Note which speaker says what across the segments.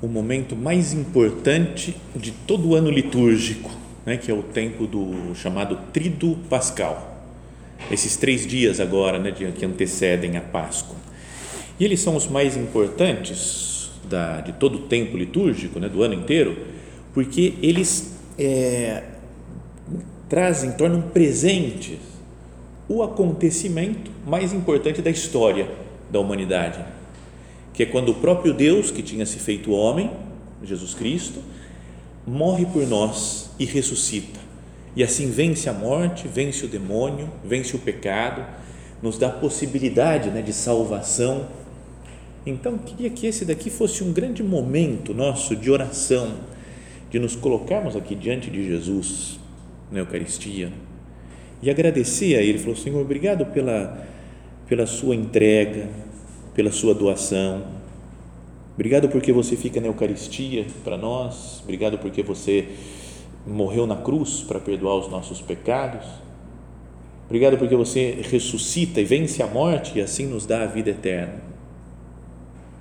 Speaker 1: o momento mais importante de todo o ano litúrgico, né, que é o tempo do chamado Trido Pascal. Esses três dias agora, né, que antecedem a Páscoa. E eles são os mais importantes da, de todo o tempo litúrgico, né, do ano inteiro, porque eles é, trazem, tornam presentes o acontecimento mais importante da história da humanidade, que é quando o próprio Deus, que tinha se feito homem, Jesus Cristo, morre por nós e ressuscita. E assim vence a morte, vence o demônio, vence o pecado, nos dá possibilidade né, de salvação. Então, queria que esse daqui fosse um grande momento nosso de oração, de nos colocarmos aqui diante de Jesus na Eucaristia e agradecer a Ele. Falou, Senhor, obrigado pela, pela Sua entrega, pela Sua doação. Obrigado porque você fica na Eucaristia para nós. Obrigado porque você morreu na cruz para perdoar os nossos pecados. Obrigado porque você ressuscita e vence a morte e assim nos dá a vida eterna.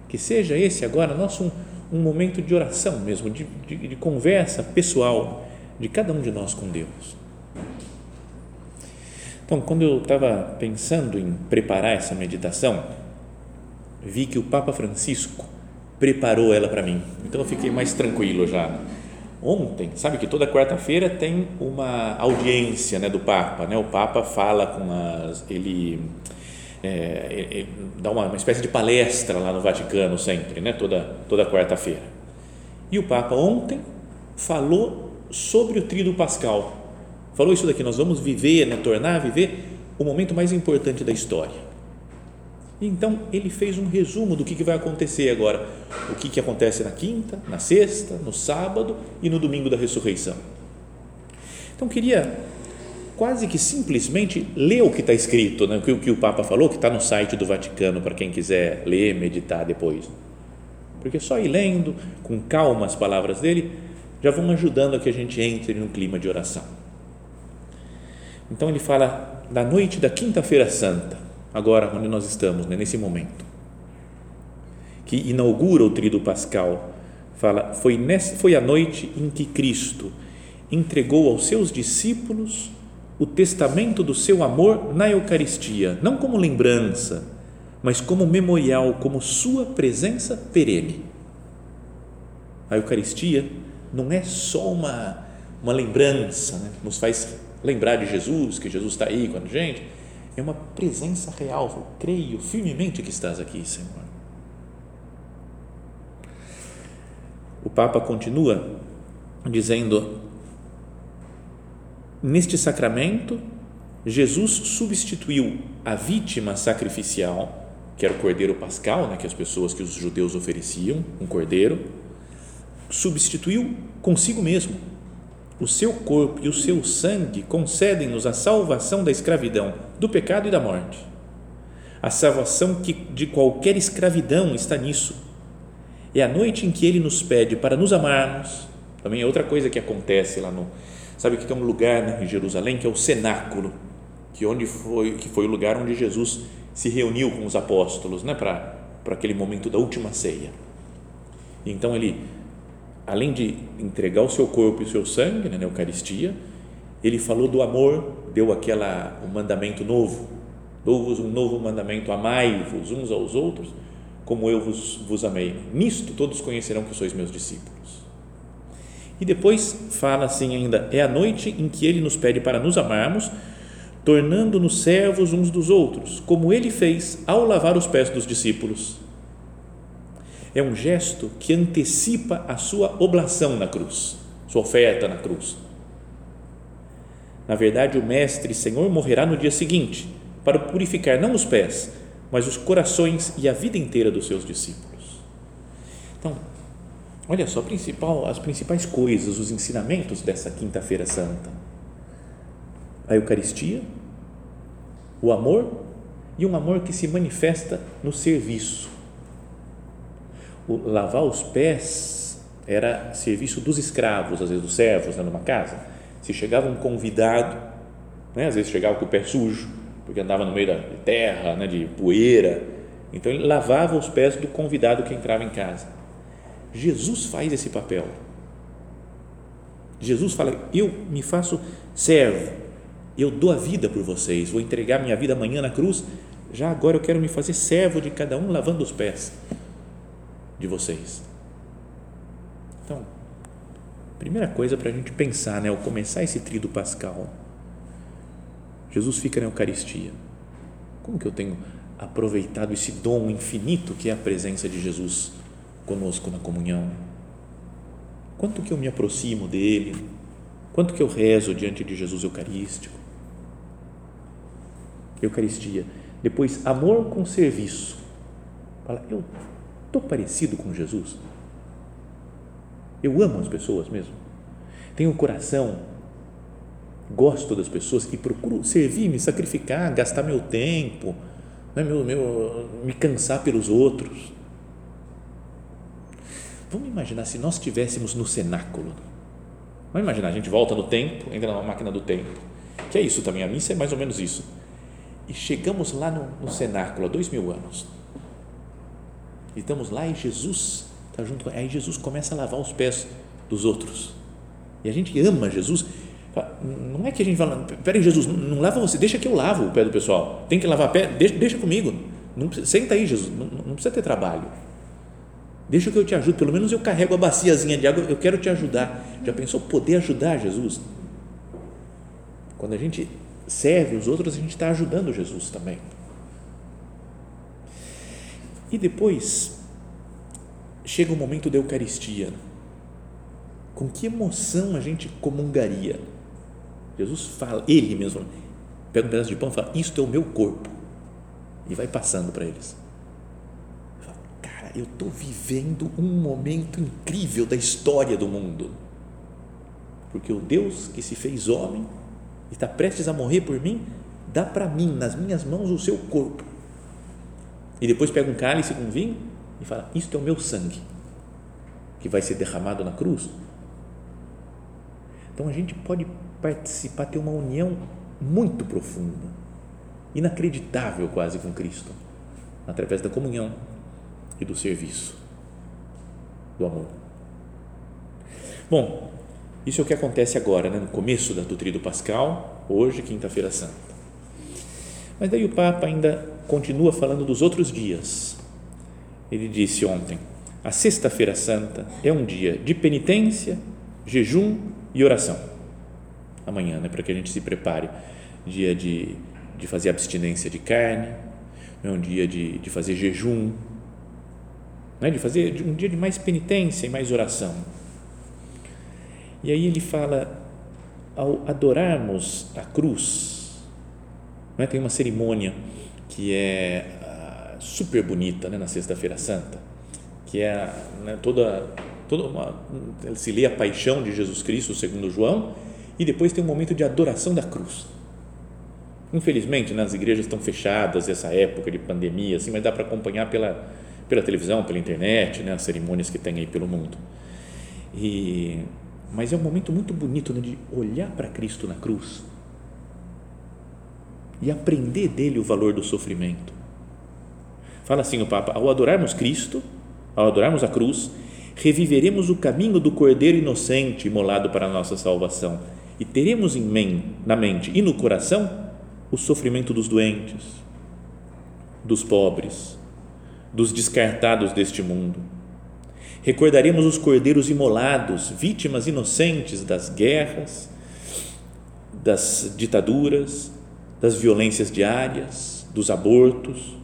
Speaker 1: Que seja esse agora nosso um, um momento de oração mesmo, de, de, de conversa pessoal de cada um de nós com Deus. Então, quando eu estava pensando em preparar essa meditação, vi que o Papa Francisco preparou ela para mim. Então eu fiquei mais tranquilo já. Ontem, sabe que toda quarta-feira tem uma audiência né, do Papa, né? O Papa fala com as, ele, é, ele dá uma, uma, espécie de palestra lá no Vaticano sempre, né? Toda toda quarta-feira. E o Papa ontem falou sobre o Tríduo Pascal. Falou isso daqui, nós vamos viver, né, tornar a viver o momento mais importante da história então ele fez um resumo do que, vai acontecer agora, o que, que acontece na quinta, na sexta, no sábado e no domingo da ressurreição. Então queria quase que simplesmente ler o que está escrito, né? o, que, o que o Papa falou, que está no site do Vaticano para quem quiser ler, meditar depois. Porque só ir lendo com calma as palavras dele já vão ajudando a que a gente entre no clima de oração. Então ele fala da noite da quinta-feira santa agora onde nós estamos, né, nesse momento, que inaugura o Tríduo Pascal, fala, foi, nessa, foi a noite em que Cristo entregou aos seus discípulos o testamento do seu amor na Eucaristia, não como lembrança, mas como memorial, como sua presença perene. A Eucaristia não é só uma, uma lembrança, né? nos faz lembrar de Jesus, que Jesus está aí com a gente, é uma presença real. Eu creio firmemente que estás aqui, Senhor. O Papa continua dizendo: Neste sacramento, Jesus substituiu a vítima sacrificial, que era o cordeiro pascal, né, que as pessoas, que os judeus ofereciam, um cordeiro, substituiu consigo mesmo o seu corpo e o seu sangue concedem-nos a salvação da escravidão, do pecado e da morte. A salvação que de qualquer escravidão está nisso. É a noite em que ele nos pede para nos amarmos. Também é outra coisa que acontece lá no. Sabe que tem um lugar né, em Jerusalém que é o cenáculo, que onde foi que foi o lugar onde Jesus se reuniu com os apóstolos, né, para aquele momento da última ceia. Então ele além de entregar o seu corpo e o seu sangue né, na Eucaristia, ele falou do amor, deu aquela um mandamento novo, dou-vos um novo mandamento, amai-vos uns aos outros, como eu vos, vos amei. Nisto todos conhecerão que sois meus discípulos. E depois fala assim ainda: é a noite em que ele nos pede para nos amarmos, tornando-nos servos uns dos outros, como ele fez ao lavar os pés dos discípulos. É um gesto que antecipa a sua oblação na cruz, sua oferta na cruz. Na verdade, o Mestre Senhor morrerá no dia seguinte, para purificar não os pés, mas os corações e a vida inteira dos seus discípulos. Então, olha só, principal, as principais coisas, os ensinamentos dessa Quinta-feira Santa: a Eucaristia, o amor e um amor que se manifesta no serviço. O lavar os pés era serviço dos escravos, às vezes dos servos, né, numa casa. Se chegava um convidado, né, às vezes chegava com o pé sujo, porque andava no meio da terra, né, de poeira. Então ele lavava os pés do convidado que entrava em casa. Jesus faz esse papel. Jesus fala: Eu me faço servo, eu dou a vida por vocês, vou entregar minha vida amanhã na cruz. Já agora eu quero me fazer servo de cada um, lavando os pés de vocês. Então, primeira coisa para a gente pensar, né, ao começar esse trido pascal Jesus fica na Eucaristia. Como que eu tenho aproveitado esse dom infinito que é a presença de Jesus conosco na comunhão? Quanto que eu me aproximo dele? Quanto que eu rezo diante de Jesus Eucarístico? Eucaristia. Depois, amor com serviço. Fala, eu estou parecido com Jesus? Eu amo as pessoas mesmo? Tenho um coração gosto das pessoas e procuro servir, me sacrificar, gastar meu tempo, né, meu, meu, me cansar pelos outros. Vamos imaginar se nós estivéssemos no cenáculo. Vamos imaginar, a gente volta no tempo, entra na máquina do tempo, que é isso também, a missa é mais ou menos isso. E chegamos lá no, no cenáculo, há dois mil anos. E estamos lá e Jesus está junto, aí Jesus começa a lavar os pés dos outros. E a gente ama Jesus não é que a gente fala, peraí, Jesus, não lava você, deixa que eu lavo o pé do pessoal. Tem que lavar pé, deixa, deixa comigo. Não, senta aí, Jesus, não, não, precisa ter trabalho. Deixa que eu te ajude, pelo menos eu carrego a baciazinha de água, eu quero te ajudar. Já pensou poder ajudar Jesus? Quando a gente serve os outros, a gente está ajudando Jesus também. E depois chega o momento da Eucaristia. Com que emoção a gente comungaria? Jesus fala, ele mesmo, pega um pedaço de pão e fala: Isto é o meu corpo. E vai passando para eles. Cara, eu estou vivendo um momento incrível da história do mundo. Porque o Deus que se fez homem e está prestes a morrer por mim, dá para mim, nas minhas mãos, o seu corpo. E depois pega um cálice com vinho e fala: Isto é o meu sangue, que vai ser derramado na cruz. Então a gente pode participar, ter uma união muito profunda, inacreditável quase com Cristo, através da comunhão e do serviço, do amor. Bom, isso é o que acontece agora, né, no começo da do pascal, hoje, quinta-feira santa. Mas daí o Papa ainda continua falando dos outros dias. Ele disse ontem: a Sexta-feira Santa é um dia de penitência, jejum e oração amanhã, né, para que a gente se prepare. Dia de, de fazer abstinência de carne, é um dia de, de fazer jejum, né, de fazer um dia de mais penitência e mais oração. E aí ele fala, ao adorarmos a cruz, né, tem uma cerimônia que é ah, super bonita né, na Sexta-feira Santa, que é né, toda, toda uma, se lê a paixão de Jesus Cristo, segundo João, e depois tem um momento de adoração da cruz. Infelizmente, né, as igrejas estão fechadas nessa época de pandemia, assim, mas dá para acompanhar pela, pela televisão, pela internet, né, as cerimônias que tem aí pelo mundo. E, mas é um momento muito bonito né, de olhar para Cristo na cruz e aprender dele o valor do sofrimento. Fala assim o Papa: ao adorarmos Cristo, ao adorarmos a cruz, reviveremos o caminho do Cordeiro inocente imolado para a nossa salvação e teremos em na mente e no coração o sofrimento dos doentes, dos pobres, dos descartados deste mundo. recordaremos os cordeiros imolados, vítimas inocentes das guerras, das ditaduras, das violências diárias, dos abortos.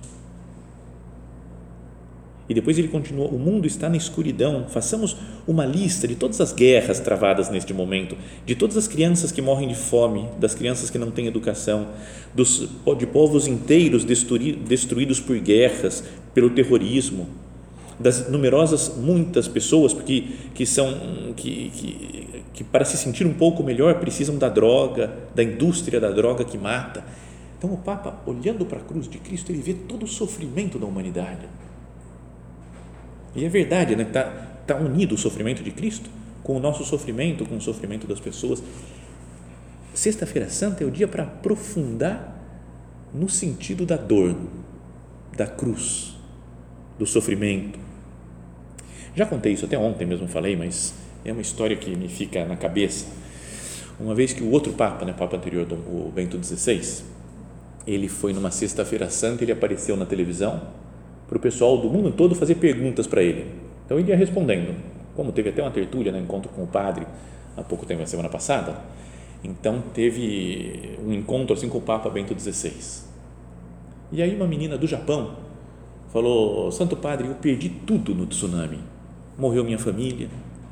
Speaker 1: E depois ele continua: o mundo está na escuridão. Façamos uma lista de todas as guerras travadas neste momento, de todas as crianças que morrem de fome, das crianças que não têm educação, dos, de povos inteiros destruídos por guerras, pelo terrorismo, das numerosas, muitas pessoas que, que são que, que, que para se sentir um pouco melhor precisam da droga, da indústria da droga que mata. Então o Papa, olhando para a cruz de Cristo, ele vê todo o sofrimento da humanidade. E é verdade, né? Está tá unido o sofrimento de Cristo com o nosso sofrimento, com o sofrimento das pessoas. Sexta-feira Santa é o dia para aprofundar no sentido da dor, da cruz, do sofrimento. Já contei isso até ontem mesmo falei, mas é uma história que me fica na cabeça. Uma vez que o outro Papa, né, Papa anterior, o Bento XVI, ele foi numa sexta-feira santa, ele apareceu na televisão para o pessoal do mundo todo fazer perguntas para ele. Então ele ia respondendo. Como teve até uma tertúlia, né, encontro com o padre há pouco tempo, a semana passada, então teve um encontro assim com o Papa Bento XVI. E aí uma menina do Japão falou: Santo Padre, eu perdi tudo no tsunami. Morreu minha família,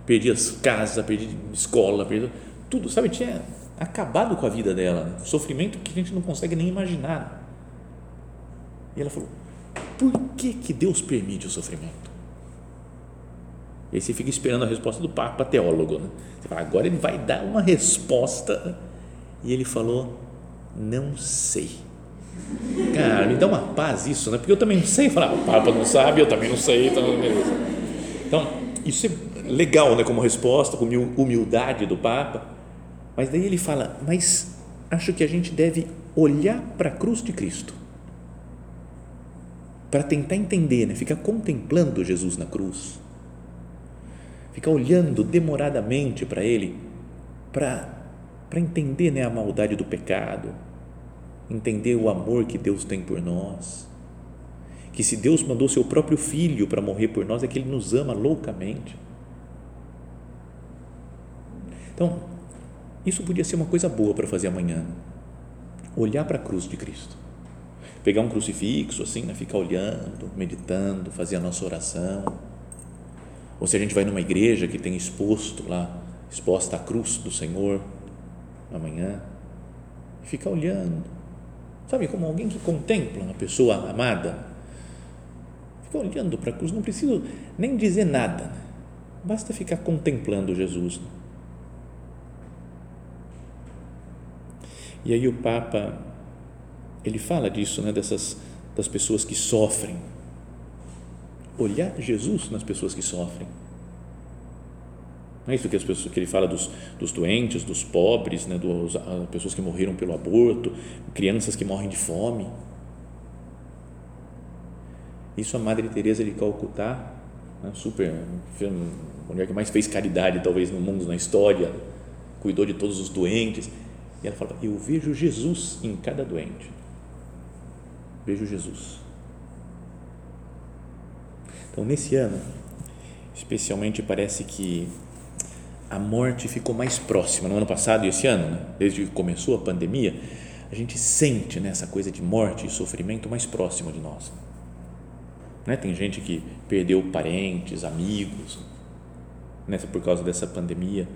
Speaker 1: perdi as casas, perdi escola, perdi tudo, sabe? Tinha acabado com a vida dela, sofrimento que a gente não consegue nem imaginar. E ela falou: por que, que Deus permite o sofrimento? E aí você fica esperando a resposta do Papa teólogo. Né? Você fala, agora ele vai dar uma resposta. E ele falou: não sei. Cara, me dá uma paz isso, né? Porque eu também não sei. Falar, ah, o Papa não sabe, eu também não sei. Então, então isso é legal, né? Como resposta, com humildade do Papa. Mas daí ele fala: mas acho que a gente deve olhar para a cruz de Cristo para tentar entender, né? Ficar contemplando Jesus na cruz, ficar olhando demoradamente para Ele, para para entender né, a maldade do pecado, entender o amor que Deus tem por nós, que se Deus mandou seu próprio filho para morrer por nós é que Ele nos ama loucamente. Então, isso podia ser uma coisa boa para fazer amanhã, olhar para a cruz de Cristo pegar um crucifixo assim, né? ficar olhando, meditando, fazer a nossa oração. Ou se a gente vai numa igreja que tem exposto lá, exposta a cruz do Senhor amanhã, ficar olhando. Sabe, como alguém que contempla uma pessoa amada, fica olhando para a cruz, não precisa nem dizer nada, né? basta ficar contemplando Jesus. E aí o Papa ele fala disso, né, dessas das pessoas que sofrem. Olhar Jesus nas pessoas que sofrem. Não é isso que, as pessoas, que ele fala dos, dos doentes, dos pobres, né, dos, pessoas que morreram pelo aborto, crianças que morrem de fome. Isso a Madre Teresa de Calcutá, né, super, a mulher que mais fez caridade talvez no mundo, na história, cuidou de todos os doentes. E ela fala: Eu vejo Jesus em cada doente vejo Jesus. Então, nesse ano, especialmente parece que a morte ficou mais próxima. No ano passado e esse ano, né? desde que começou a pandemia, a gente sente né, essa coisa de morte e sofrimento mais próximo de nós. Né? Tem gente que perdeu parentes, amigos, né, por causa dessa pandemia.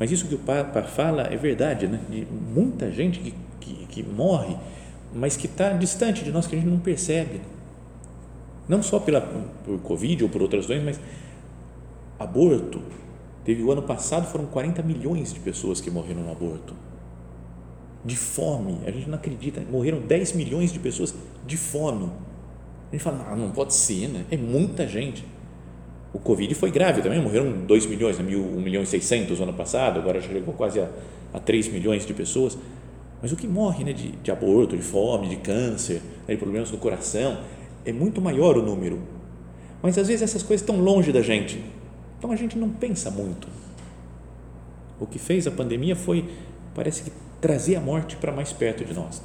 Speaker 1: Mas isso que o Papa fala é verdade, né? de muita gente que, que, que morre mas que está distante de nós, que a gente não percebe. Não só pela, por Covid ou por outras doenças, mas aborto. Teve o ano passado, foram 40 milhões de pessoas que morreram no aborto. De fome, a gente não acredita, morreram 10 milhões de pessoas de fome. A gente fala, não, não pode ser, né? É muita gente. O Covid foi grave também, morreram 2 milhões, 1 milhão e 600 no ano passado, agora já chegou quase a, a 3 milhões de pessoas mas o que morre né, de, de aborto, de fome, de câncer, né, de problemas no coração, é muito maior o número. Mas às vezes essas coisas estão longe da gente. Então a gente não pensa muito. O que fez a pandemia foi, parece que, trazer a morte para mais perto de nós.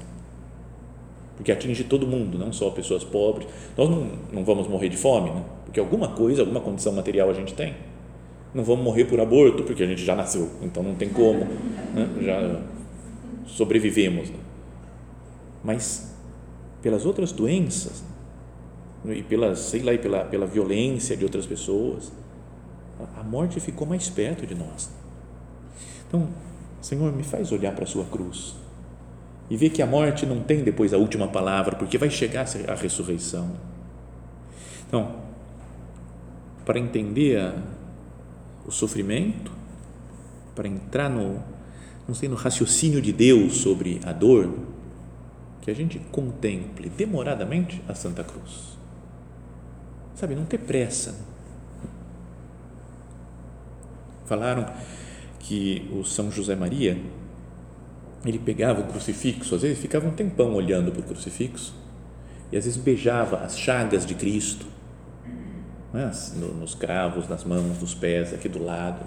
Speaker 1: Porque atinge todo mundo, não só pessoas pobres. Nós não, não vamos morrer de fome, né? porque alguma coisa, alguma condição material a gente tem. Não vamos morrer por aborto, porque a gente já nasceu, então não tem como, né? já sobrevivemos. Né? Mas pelas outras doenças e pelas, sei lá, e pela, pela violência de outras pessoas, a morte ficou mais perto de nós. Então, Senhor, me faz olhar para a sua cruz e ver que a morte não tem depois a última palavra, porque vai chegar a ressurreição. Então, para entender a, o sofrimento, para entrar no, não sei, no raciocínio de Deus sobre a dor, que a gente contemple demoradamente a Santa Cruz. Sabe, não ter pressa. Falaram que o São José Maria ele pegava o crucifixo, às vezes ficava um tempão olhando para o crucifixo e às vezes beijava as chagas de Cristo, né? nos cravos, nas mãos, nos pés, aqui do lado.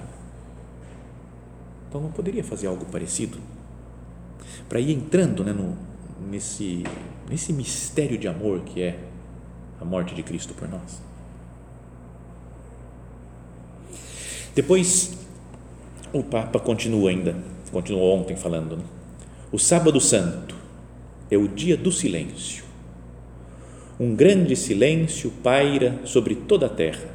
Speaker 1: Então não poderia fazer algo parecido para ir entrando né, no, nesse, nesse mistério de amor que é a morte de Cristo por nós. Depois o Papa continua ainda, continuou ontem falando. Né? O Sábado Santo é o dia do silêncio. Um grande silêncio paira sobre toda a terra.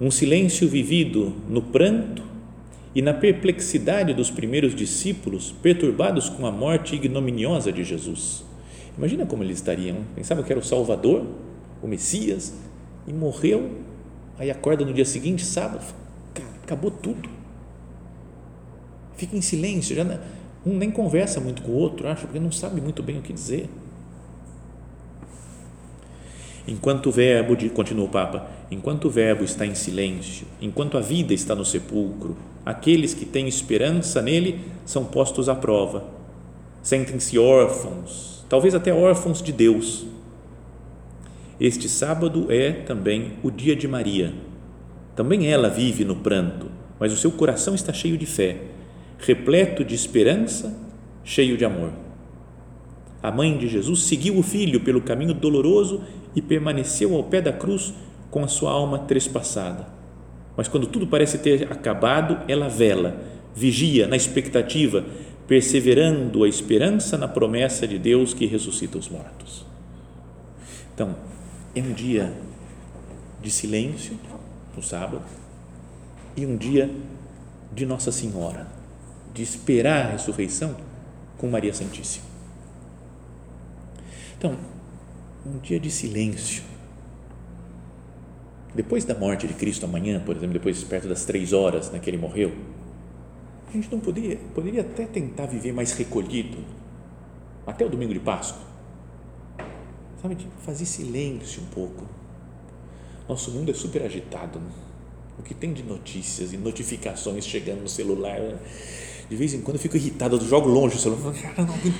Speaker 1: Um silêncio vivido no pranto e na perplexidade dos primeiros discípulos perturbados com a morte ignominiosa de Jesus. Imagina como eles estariam. Pensavam que era o Salvador, o Messias, e morreu. Aí acorda no dia seguinte, sábado, acabou tudo. Fica em silêncio, já um nem conversa muito com o outro, acho, porque não sabe muito bem o que dizer. Enquanto o verbo, continua o Papa, enquanto o verbo está em silêncio, enquanto a vida está no sepulcro, aqueles que têm esperança nele são postos à prova. Sentem-se órfãos, talvez até órfãos de Deus. Este sábado é também o dia de Maria também ela vive no pranto, mas o seu coração está cheio de fé, repleto de esperança, cheio de amor. A mãe de Jesus seguiu o filho pelo caminho doloroso e permaneceu ao pé da cruz com a sua alma trespassada. Mas quando tudo parece ter acabado, ela vela, vigia na expectativa, perseverando a esperança na promessa de Deus que ressuscita os mortos. Então, é um dia de silêncio, no sábado, e um dia de Nossa Senhora, de esperar a ressurreição com Maria Santíssima. Então, um dia de silêncio. Depois da morte de Cristo amanhã, por exemplo, depois perto das três horas né, que ele morreu, a gente não poderia, poderia até tentar viver mais recolhido, até o domingo de Páscoa. Sabe, tipo, fazer silêncio um pouco nosso mundo é super agitado. Né? O que tem de notícias e notificações chegando no celular. De vez em quando eu fico irritado, eu jogo longe o celular. Cara, não aguento,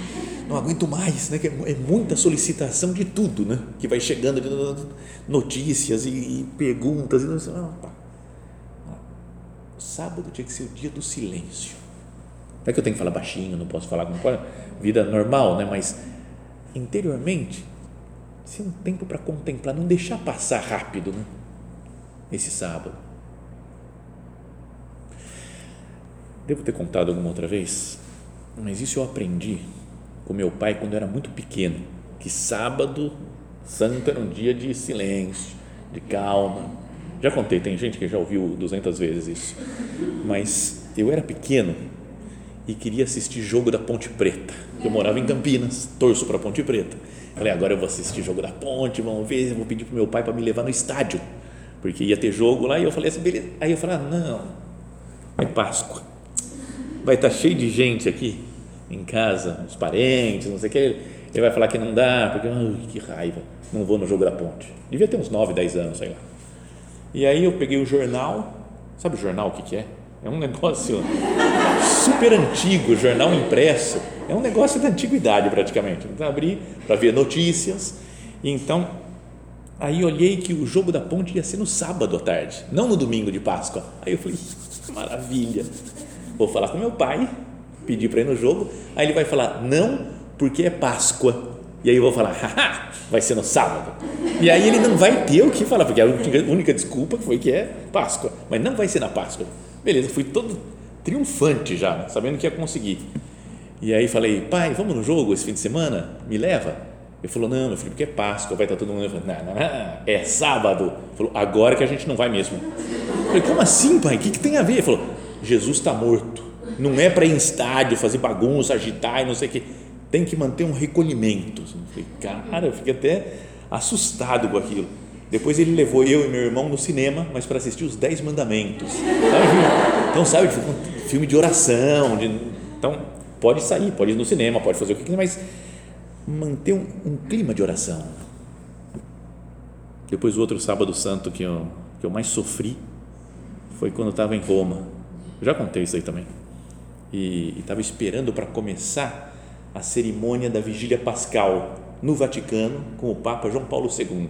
Speaker 1: não aguento mais, né? é muita solicitação de tudo, né? Que vai chegando notícias e, e perguntas. E, ah, tá. Sábado tinha que ser o dia do silêncio. Não é que eu tenho que falar baixinho, não posso falar vida normal, né? Mas interiormente ser um tempo para contemplar, não deixar passar rápido né? esse sábado. Devo ter contado alguma outra vez, mas isso eu aprendi com meu pai quando eu era muito pequeno, que sábado santo era um dia de silêncio, de calma. Já contei, tem gente que já ouviu 200 vezes isso, mas eu era pequeno e queria assistir jogo da Ponte Preta. Eu morava em Campinas, torço para a Ponte Preta Falei, agora eu vou assistir jogo da ponte, vamos ver, vou pedir para meu pai para me levar no estádio, porque ia ter jogo lá, e eu falei assim, beleza. Aí eu falei, ah, não, é Páscoa, vai estar tá cheio de gente aqui em casa, os parentes, não sei o que, ele vai falar que não dá, porque, ai, que raiva, não vou no jogo da ponte. Devia ter uns 9, 10 anos, sei lá. E aí eu peguei o jornal, sabe o jornal o que, que é? É um negócio super antigo, jornal impresso. É um negócio da antiguidade praticamente. Então, abri para ver notícias. E então, aí olhei que o jogo da ponte ia ser no sábado à tarde, não no domingo de Páscoa. Aí eu falei, maravilha. Vou falar com meu pai, pedir para ir no jogo. Aí ele vai falar, não, porque é Páscoa. E aí eu vou falar, Haha, vai ser no sábado. E aí ele não vai ter o que falar, porque a única desculpa foi que é Páscoa, mas não vai ser na Páscoa. Beleza, fui todo triunfante já, sabendo que ia conseguir. E aí falei, pai, vamos no jogo esse fim de semana? Me leva? Ele falou, não, meu filho, porque é Páscoa, vai estar todo mundo. Eu falei, não, não, não, é sábado. Ele falou, agora que a gente não vai mesmo. Eu falei, como assim, pai? O que, que tem a ver? Ele falou, Jesus está morto. Não é para ir em estádio, fazer bagunça, agitar e não sei o quê. Tem que manter um recolhimento. Eu falei, cara, eu fiquei até assustado com aquilo. Depois ele levou eu e meu irmão no cinema, mas para assistir os Dez Mandamentos. Então, sabe, um filme de oração. De, então, pode sair, pode ir no cinema, pode fazer o que quiser, mas manter um, um clima de oração. Depois, o outro sábado santo que eu, que eu mais sofri foi quando eu estava em Roma. Eu já contei isso aí também. E estava esperando para começar a cerimônia da vigília pascal no Vaticano com o Papa João Paulo II.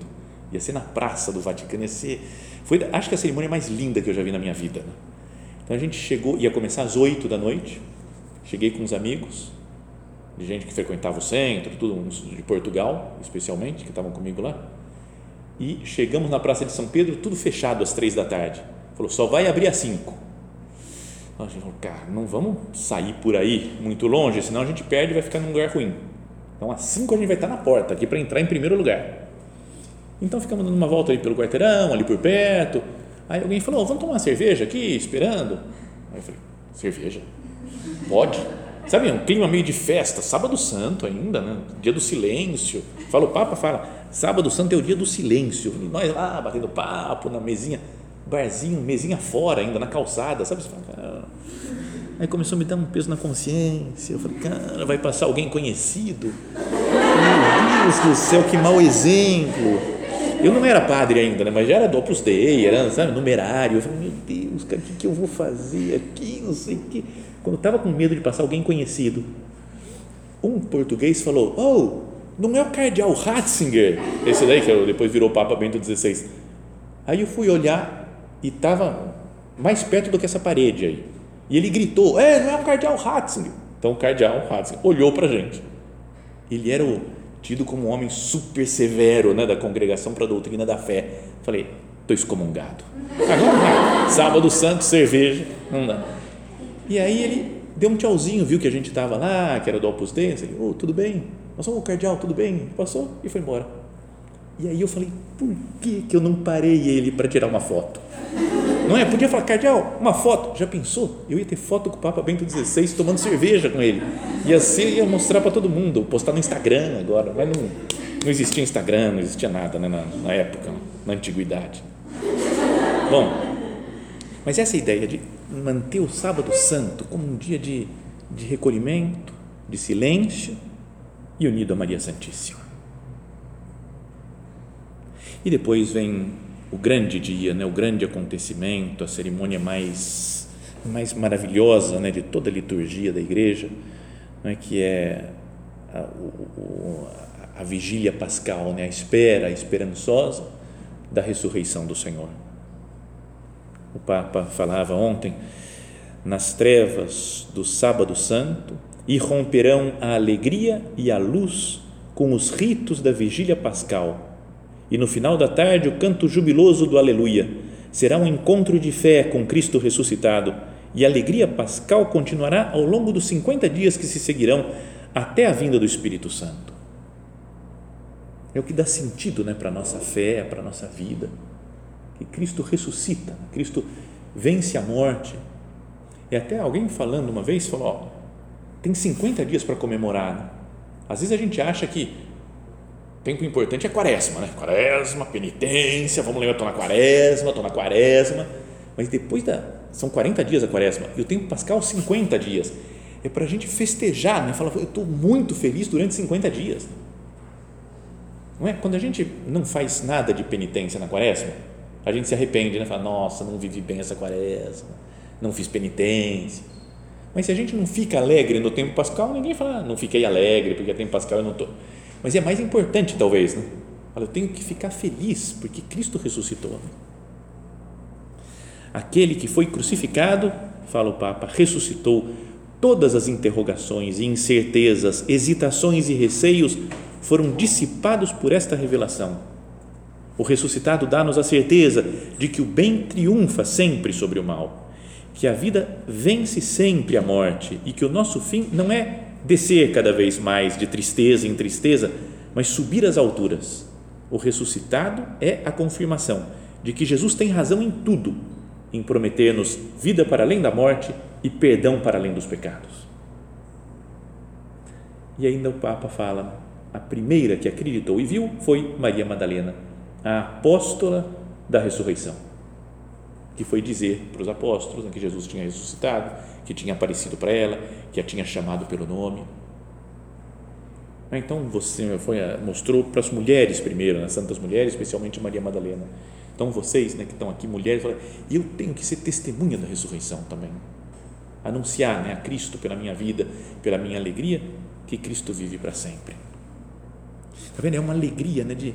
Speaker 1: Ia ser na praça do Vaticano, ia ser, foi, acho que a cerimônia mais linda que eu já vi na minha vida. Né? Então a gente chegou, ia começar às oito da noite, cheguei com uns amigos, de gente que frequentava o centro, tudo, uns de Portugal, especialmente, que estavam comigo lá. E chegamos na Praça de São Pedro, tudo fechado às três da tarde. Falou, só vai abrir às cinco. A gente falou, cara, não vamos sair por aí muito longe, senão a gente perde e vai ficar num lugar ruim. Então, às cinco a gente vai estar na porta, aqui para entrar em primeiro lugar. Então, ficamos dando uma volta aí pelo quarteirão, ali por perto. Aí alguém falou, vamos tomar uma cerveja aqui, esperando? Aí eu falei, cerveja? Pode? Sabe, um clima meio de festa, sábado santo ainda, né? dia do silêncio. Fala o Papa, fala, sábado santo é o dia do silêncio. Nós lá, batendo papo na mesinha, barzinho, mesinha fora ainda, na calçada, sabe? Aí começou a me dar um peso na consciência. Eu falei, cara, vai passar alguém conhecido? Meu Deus do céu, que mau exemplo. Eu não era padre ainda, né? mas já era do Opus Dei, era, sabe, numerário. Eu falei, meu Deus, cara, o que, que eu vou fazer aqui? Não sei o que quando eu estava com medo de passar alguém conhecido, um português falou: Oh, não é o cardeal Ratzinger, esse daí que depois virou Papa Bento XVI. Aí eu fui olhar e estava mais perto do que essa parede aí. E ele gritou: É, não é o cardeal Ratzinger. Então o cardeal Ratzinger olhou para a gente. Ele era o, tido como um homem super severo né, da congregação para a doutrina da fé. Falei: Estou excomungado. Agora, sábado santo, cerveja, não dá. E aí ele deu um tchauzinho, viu que a gente estava lá, que era do Opus Dei, ele, oh, tudo bem? Somos o cardeal, tudo bem? Passou e foi embora. E aí eu falei, por que, que eu não parei ele para tirar uma foto? Não é? Podia falar, cardeal, uma foto. Já pensou? Eu ia ter foto com o Papa Bento XVI tomando cerveja com ele. Ia ser, ia mostrar para todo mundo, postar no Instagram agora. Mas não, não existia Instagram, não existia nada né, na, na época, na antiguidade. Bom, mas essa ideia de manter o sábado santo como um dia de, de recolhimento, de silêncio e unido a Maria Santíssima. E depois vem o grande dia, né, o grande acontecimento, a cerimônia mais, mais maravilhosa né, de toda a liturgia da igreja, né, que é a, o, a, a vigília pascal, né, a espera esperançosa da ressurreição do Senhor o Papa falava ontem, nas trevas do Sábado Santo, irromperão a alegria e a luz com os ritos da vigília pascal. E no final da tarde, o canto jubiloso do Aleluia. Será um encontro de fé com Cristo ressuscitado e a alegria pascal continuará ao longo dos 50 dias que se seguirão até a vinda do Espírito Santo. É o que dá sentido né, para a nossa fé, para a nossa vida que Cristo ressuscita, Cristo vence a morte. E até alguém falando uma vez falou: ó, tem 50 dias para comemorar. Né? Às vezes a gente acha que tempo importante é quaresma, né? Quaresma, penitência, vamos lembrar, estou na quaresma, estou na quaresma. Mas depois da. São 40 dias a quaresma e o tempo pascal 50 dias. É para a gente festejar, né? Falar, eu estou muito feliz durante 50 dias. Não é? Quando a gente não faz nada de penitência na quaresma, a gente se arrepende, né? Fala, nossa, não vivi bem essa quaresma, não fiz penitência. Mas se a gente não fica alegre no tempo pascal, ninguém fala, ah, não fiquei alegre porque é tempo pascal eu não estou. Mas é mais importante, talvez, né? Fala, eu tenho que ficar feliz porque Cristo ressuscitou. Aquele que foi crucificado, fala o Papa, ressuscitou todas as interrogações e incertezas, hesitações e receios foram dissipados por esta revelação. O ressuscitado dá-nos a certeza de que o bem triunfa sempre sobre o mal, que a vida vence sempre a morte e que o nosso fim não é descer cada vez mais de tristeza em tristeza, mas subir às alturas. O ressuscitado é a confirmação de que Jesus tem razão em tudo, em prometer-nos vida para além da morte e perdão para além dos pecados. E ainda o Papa fala: a primeira que acreditou e viu foi Maria Madalena, a apóstola da ressurreição, que foi dizer para os apóstolos né, que Jesus tinha ressuscitado, que tinha aparecido para ela, que a tinha chamado pelo nome. Então você foi mostrou para as mulheres primeiro, as santas mulheres, especialmente Maria Madalena. Então vocês, né, que estão aqui mulheres, falam, eu tenho que ser testemunha da ressurreição também anunciar né, a Cristo pela minha vida, pela minha alegria, que Cristo vive para sempre. Está vendo? É uma alegria né, de.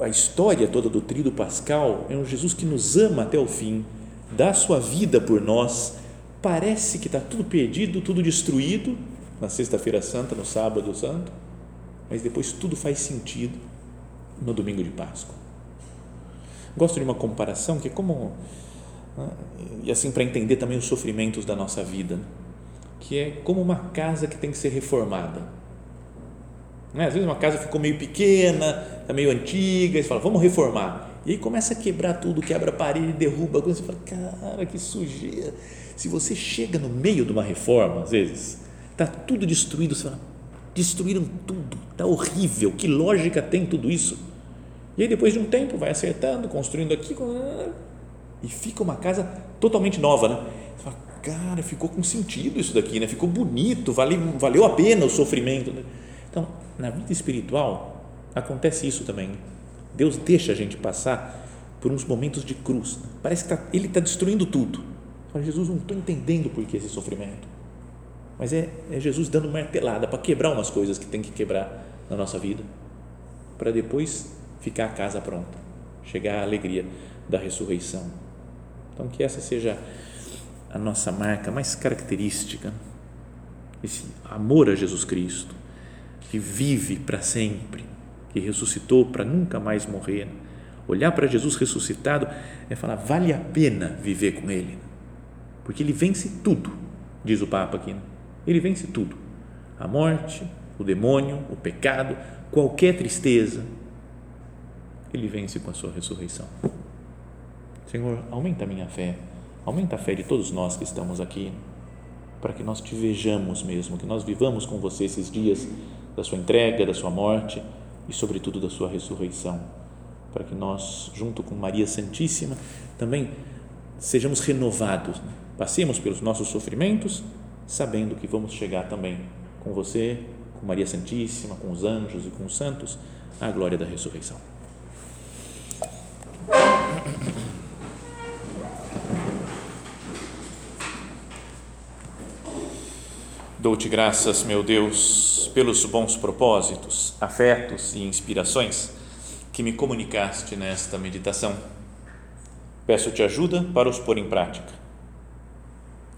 Speaker 1: A história toda do Tríduo Pascal é um Jesus que nos ama até o fim, dá sua vida por nós. Parece que está tudo perdido, tudo destruído na Sexta-feira Santa, no Sábado Santo, mas depois tudo faz sentido no domingo de Páscoa. Gosto de uma comparação que é como e assim para entender também os sofrimentos da nossa vida, que é como uma casa que tem que ser reformada. Né? Às vezes uma casa ficou meio pequena, está meio antiga, e você fala, vamos reformar. E aí começa a quebrar tudo, quebra a parede, derruba coisa, você fala, cara, que sujeira. Se você chega no meio de uma reforma, às vezes, está tudo destruído, você fala, destruíram tudo, está horrível, que lógica tem tudo isso? E aí depois de um tempo vai acertando, construindo aqui, e fica uma casa totalmente nova, né? Você fala, cara, ficou com sentido isso daqui, né? Ficou bonito, valeu, valeu a pena o sofrimento. Né? Então, na vida espiritual acontece isso também. Deus deixa a gente passar por uns momentos de cruz. Parece que tá, Ele está destruindo tudo. Fala, Jesus, não estou entendendo por que esse sofrimento. Mas é, é Jesus dando martelada para quebrar umas coisas que tem que quebrar na nossa vida, para depois ficar a casa pronta, chegar à alegria da ressurreição. Então, que essa seja a nossa marca mais característica, esse amor a Jesus Cristo, que vive para sempre, que ressuscitou para nunca mais morrer. Olhar para Jesus ressuscitado é falar, vale a pena viver com Ele, porque Ele vence tudo, diz o Papa aqui. Né? Ele vence tudo: a morte, o demônio, o pecado, qualquer tristeza. Ele vence com a sua ressurreição. Senhor, aumenta a minha fé, aumenta a fé de todos nós que estamos aqui, para que nós te vejamos mesmo, que nós vivamos com você esses dias da sua entrega, da sua morte e, sobretudo, da sua ressurreição, para que nós, junto com Maria Santíssima, também sejamos renovados, né? Passemos pelos nossos sofrimentos, sabendo que vamos chegar também com você, com Maria Santíssima, com os anjos e com os santos, à glória da ressurreição. Dou-te graças, meu Deus, pelos bons propósitos, afetos e inspirações que me comunicaste nesta meditação. Peço-te ajuda para os pôr em prática.